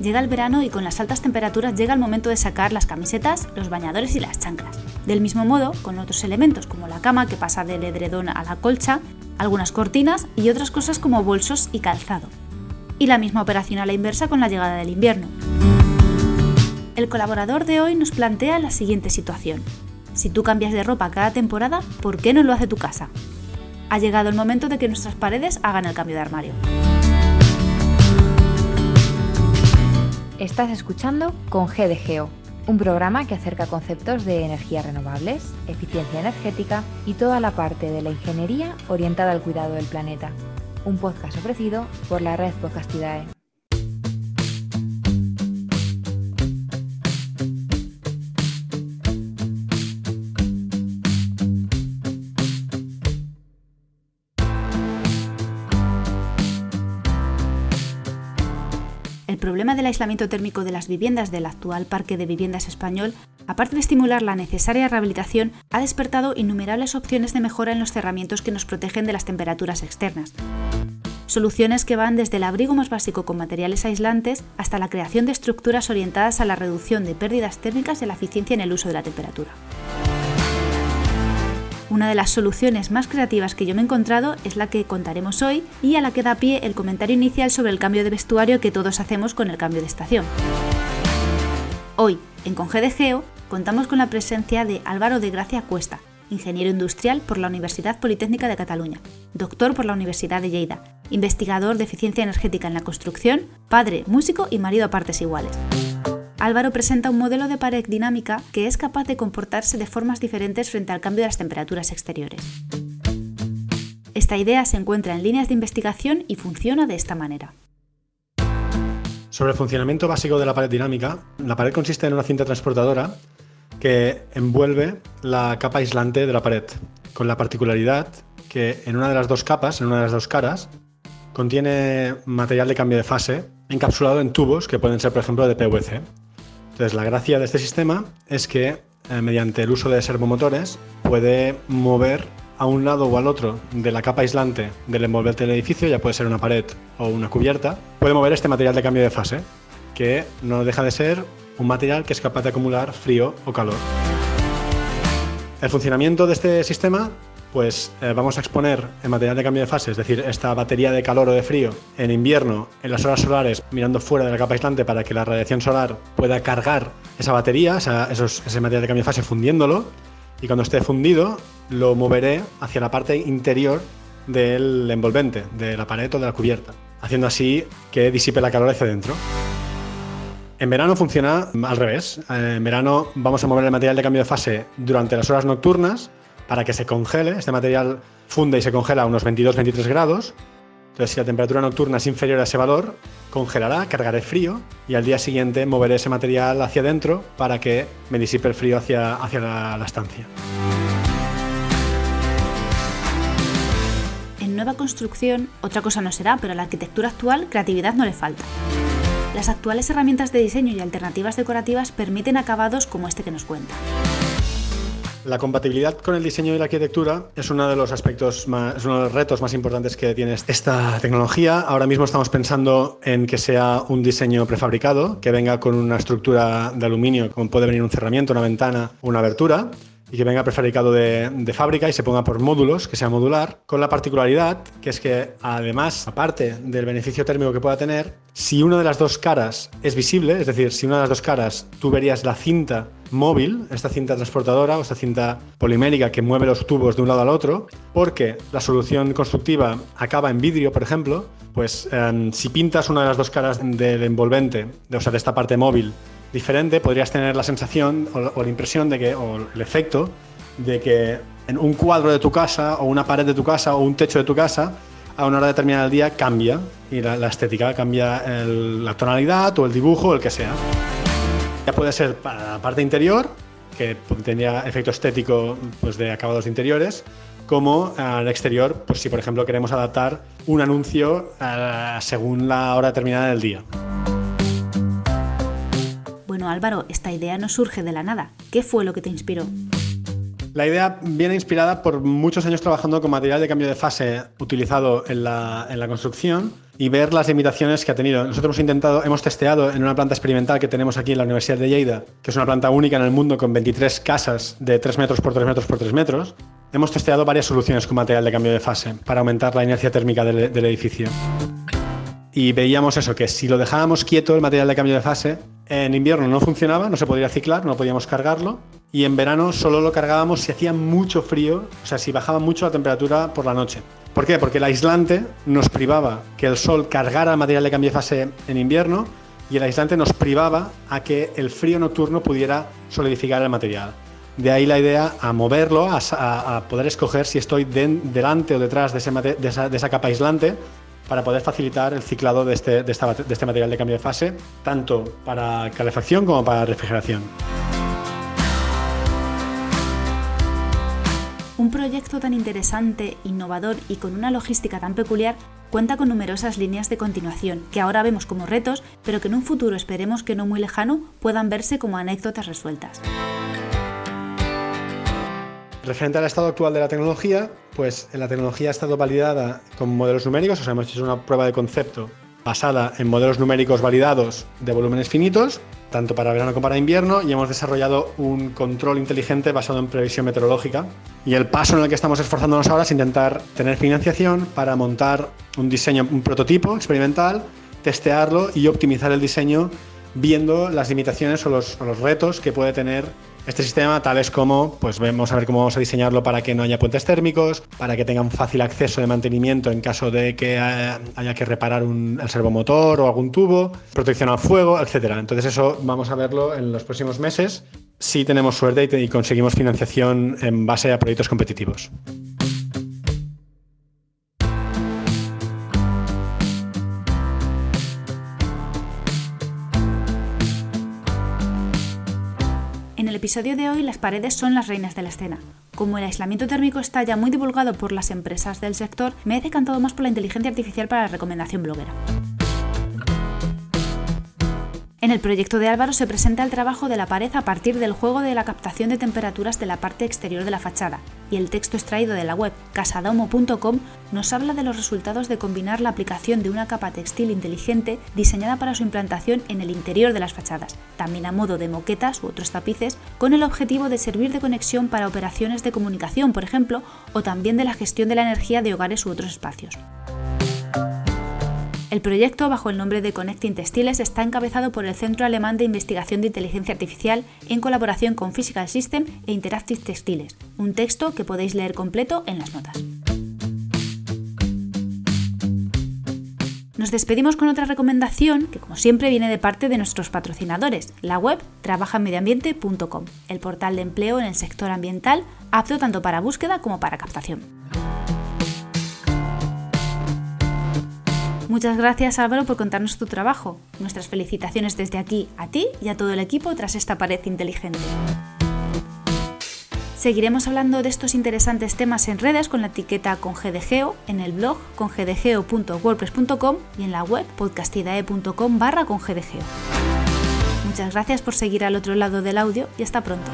Llega el verano y con las altas temperaturas llega el momento de sacar las camisetas, los bañadores y las chanclas. Del mismo modo, con otros elementos como la cama que pasa del edredón a la colcha, algunas cortinas y otras cosas como bolsos y calzado. Y la misma operación a la inversa con la llegada del invierno. El colaborador de hoy nos plantea la siguiente situación. Si tú cambias de ropa cada temporada, ¿por qué no lo hace tu casa? Ha llegado el momento de que nuestras paredes hagan el cambio de armario. Estás escuchando con G de Geo, un programa que acerca conceptos de energías renovables, eficiencia energética y toda la parte de la ingeniería orientada al cuidado del planeta. Un podcast ofrecido por la red Podcastidae. Problema del aislamiento térmico de las viviendas del actual parque de viviendas español, aparte de estimular la necesaria rehabilitación, ha despertado innumerables opciones de mejora en los cerramientos que nos protegen de las temperaturas externas. Soluciones que van desde el abrigo más básico con materiales aislantes hasta la creación de estructuras orientadas a la reducción de pérdidas térmicas y la eficiencia en el uso de la temperatura. Una de las soluciones más creativas que yo me he encontrado es la que contaremos hoy y a la que da pie el comentario inicial sobre el cambio de vestuario que todos hacemos con el cambio de estación. Hoy, en Conge de Geo, contamos con la presencia de Álvaro de Gracia Cuesta, ingeniero industrial por la Universidad Politécnica de Cataluña, doctor por la Universidad de Lleida, investigador de eficiencia energética en la construcción, padre, músico y marido a partes iguales. Álvaro presenta un modelo de pared dinámica que es capaz de comportarse de formas diferentes frente al cambio de las temperaturas exteriores. Esta idea se encuentra en líneas de investigación y funciona de esta manera. Sobre el funcionamiento básico de la pared dinámica, la pared consiste en una cinta transportadora que envuelve la capa aislante de la pared, con la particularidad que en una de las dos capas, en una de las dos caras, contiene material de cambio de fase encapsulado en tubos que pueden ser, por ejemplo, de PVC. Entonces, la gracia de este sistema es que eh, mediante el uso de servomotores puede mover a un lado o al otro de la capa aislante del envolvente del edificio, ya puede ser una pared o una cubierta, puede mover este material de cambio de fase, que no deja de ser un material que es capaz de acumular frío o calor. El funcionamiento de este sistema pues eh, vamos a exponer el material de cambio de fase, es decir, esta batería de calor o de frío en invierno, en las horas solares, mirando fuera de la capa aislante para que la radiación solar pueda cargar esa batería, ese material de cambio de fase fundiéndolo, y cuando esté fundido lo moveré hacia la parte interior del envolvente, de la pared o de la cubierta, haciendo así que disipe la calor hacia adentro. En verano funciona al revés. Eh, en verano vamos a mover el material de cambio de fase durante las horas nocturnas para que se congele. Este material funde y se congela a unos 22-23 grados. Entonces, si la temperatura nocturna es inferior a ese valor, congelará, cargaré frío y al día siguiente moveré ese material hacia adentro para que me disipe el frío hacia, hacia la, la estancia. En nueva construcción, otra cosa no será, pero a la arquitectura actual creatividad no le falta. Las actuales herramientas de diseño y alternativas decorativas permiten acabados como este que nos cuenta. La compatibilidad con el diseño y la arquitectura es uno de los aspectos más, uno de los retos más importantes que tiene esta tecnología. Ahora mismo estamos pensando en que sea un diseño prefabricado, que venga con una estructura de aluminio, como puede venir un cerramiento, una ventana, una abertura, y que venga prefabricado de, fábrica y se ponga por módulos, que sea modular, con la particularidad que es que además, aparte del beneficio térmico que pueda tener, si una de las dos caras es visible, es decir, si una de las dos caras tú verías la cinta móvil, esta cinta transportadora o esta cinta polimérica que mueve los tubos de un lado al otro, porque la solución constructiva acaba en vidrio, por ejemplo, pues em, si pintas una de las dos caras del envolvente, o sea, de esta parte móvil, diferente, podrías tener la sensación o, la impresión de que, o el efecto de que en un cuadro de tu casa o una pared de tu casa o un techo de tu casa, a una hora determinada del día cambia y la, estética cambia la tonalidad o el dibujo o el que sea. Ya puede ser para la parte interior, que tendría efecto estético pues, de acabados interiores, como al exterior, pues si por ejemplo queremos adaptar un anuncio eh, según la hora determinada del día. Álvaro, esta idea no surge de la nada. ¿Qué fue lo que te inspiró? La idea viene inspirada por muchos años trabajando con material de cambio de fase utilizado en la, construcción y ver las limitaciones que ha tenido. Nosotros hemos intentado, hemos testeado en una planta experimental que tenemos aquí en la Universidad de Lleida, que es una planta única en el mundo con 23 casas de 3 metros por 3 metros por 3 metros. Hemos testeado varias soluciones con material de cambio de fase para aumentar la inercia térmica del edificio. Y veíamos eso, que si lo dejábamos quieto el material de cambio de fase, en invierno no funcionaba, no se podía ciclar, no podíamos cargarlo. Y en verano solo lo cargábamos si hacía mucho frío, o sea, si bajaba mucho la temperatura por la noche. ¿Por qué? Porque el aislante nos privaba que el sol cargara el material de cambio de fase en invierno y el aislante nos privaba a que el frío nocturno pudiera solidificar el material. De ahí la idea a moverlo, a, poder escoger si estoy delante o detrás de, esa, capa aislante para poder facilitar el ciclado de este, de este material de cambio de fase, tanto para calefacción como para refrigeración. Un proyecto tan interesante, innovador y con una logística tan peculiar cuenta con numerosas líneas de continuación, que ahora vemos como retos, pero que en un futuro esperemos que no muy lejano puedan verse como anécdotas resueltas. Referente al estado actual de la tecnología, pues la tecnología ha estado validada con modelos numéricos, o sea, hemos hecho una prueba de concepto basada en modelos numéricos validados de volúmenes finitos tanto para verano como para invierno, y hemos desarrollado un control inteligente basado en previsión meteorológica. Y el paso en el que estamos esforzándonos ahora es intentar tener financiación para montar un diseño, un prototipo experimental, testearlo y optimizar el diseño viendo las limitaciones o los, o los retos que puede tener este sistema, tales como, pues vamos a ver cómo vamos a diseñarlo para que no haya puentes térmicos, para que tenga un fácil acceso de mantenimiento en caso de que haya que reparar un, el servomotor o algún tubo, protección al fuego, etcétera. Entonces eso vamos a verlo en los próximos meses si tenemos suerte y conseguimos financiación en base a proyectos competitivos. Episodio de hoy las paredes son las reinas de la escena. Como el aislamiento térmico está ya muy divulgado por las empresas del sector, me he decantado más por la inteligencia artificial para la recomendación bloguera. En el proyecto de Álvaro se presenta el trabajo de la pared a partir del juego de la captación de temperaturas de la parte exterior de la fachada, y el texto extraído de la web casadomo.com nos habla de los resultados de combinar la aplicación de una capa textil inteligente diseñada para su implantación en el interior de las fachadas, también a modo de moquetas u otros tapices, con el objetivo de servir de conexión para operaciones de comunicación, por ejemplo, o también de la gestión de la energía de hogares u otros espacios. El proyecto, bajo el nombre de Connecting Textiles, está encabezado por el Centro Alemán de Investigación de Inteligencia Artificial en colaboración con Physical System e Interactive Textiles, un texto que podéis leer completo en las notas. Nos despedimos con otra recomendación que como siempre viene de parte de nuestros patrocinadores, la web trabajamediambiente.com, el portal de empleo en el sector ambiental apto tanto para búsqueda como para captación. Muchas gracias Álvaro por contarnos tu trabajo. Nuestras felicitaciones desde aquí a ti y a todo el equipo tras esta pared inteligente. Seguiremos hablando de estos interesantes temas en redes con la etiqueta con en el blog congdgeo.wordpress.com y en la web podcastidae.com barra congdgeo. Muchas gracias por seguir al otro lado del audio y hasta pronto.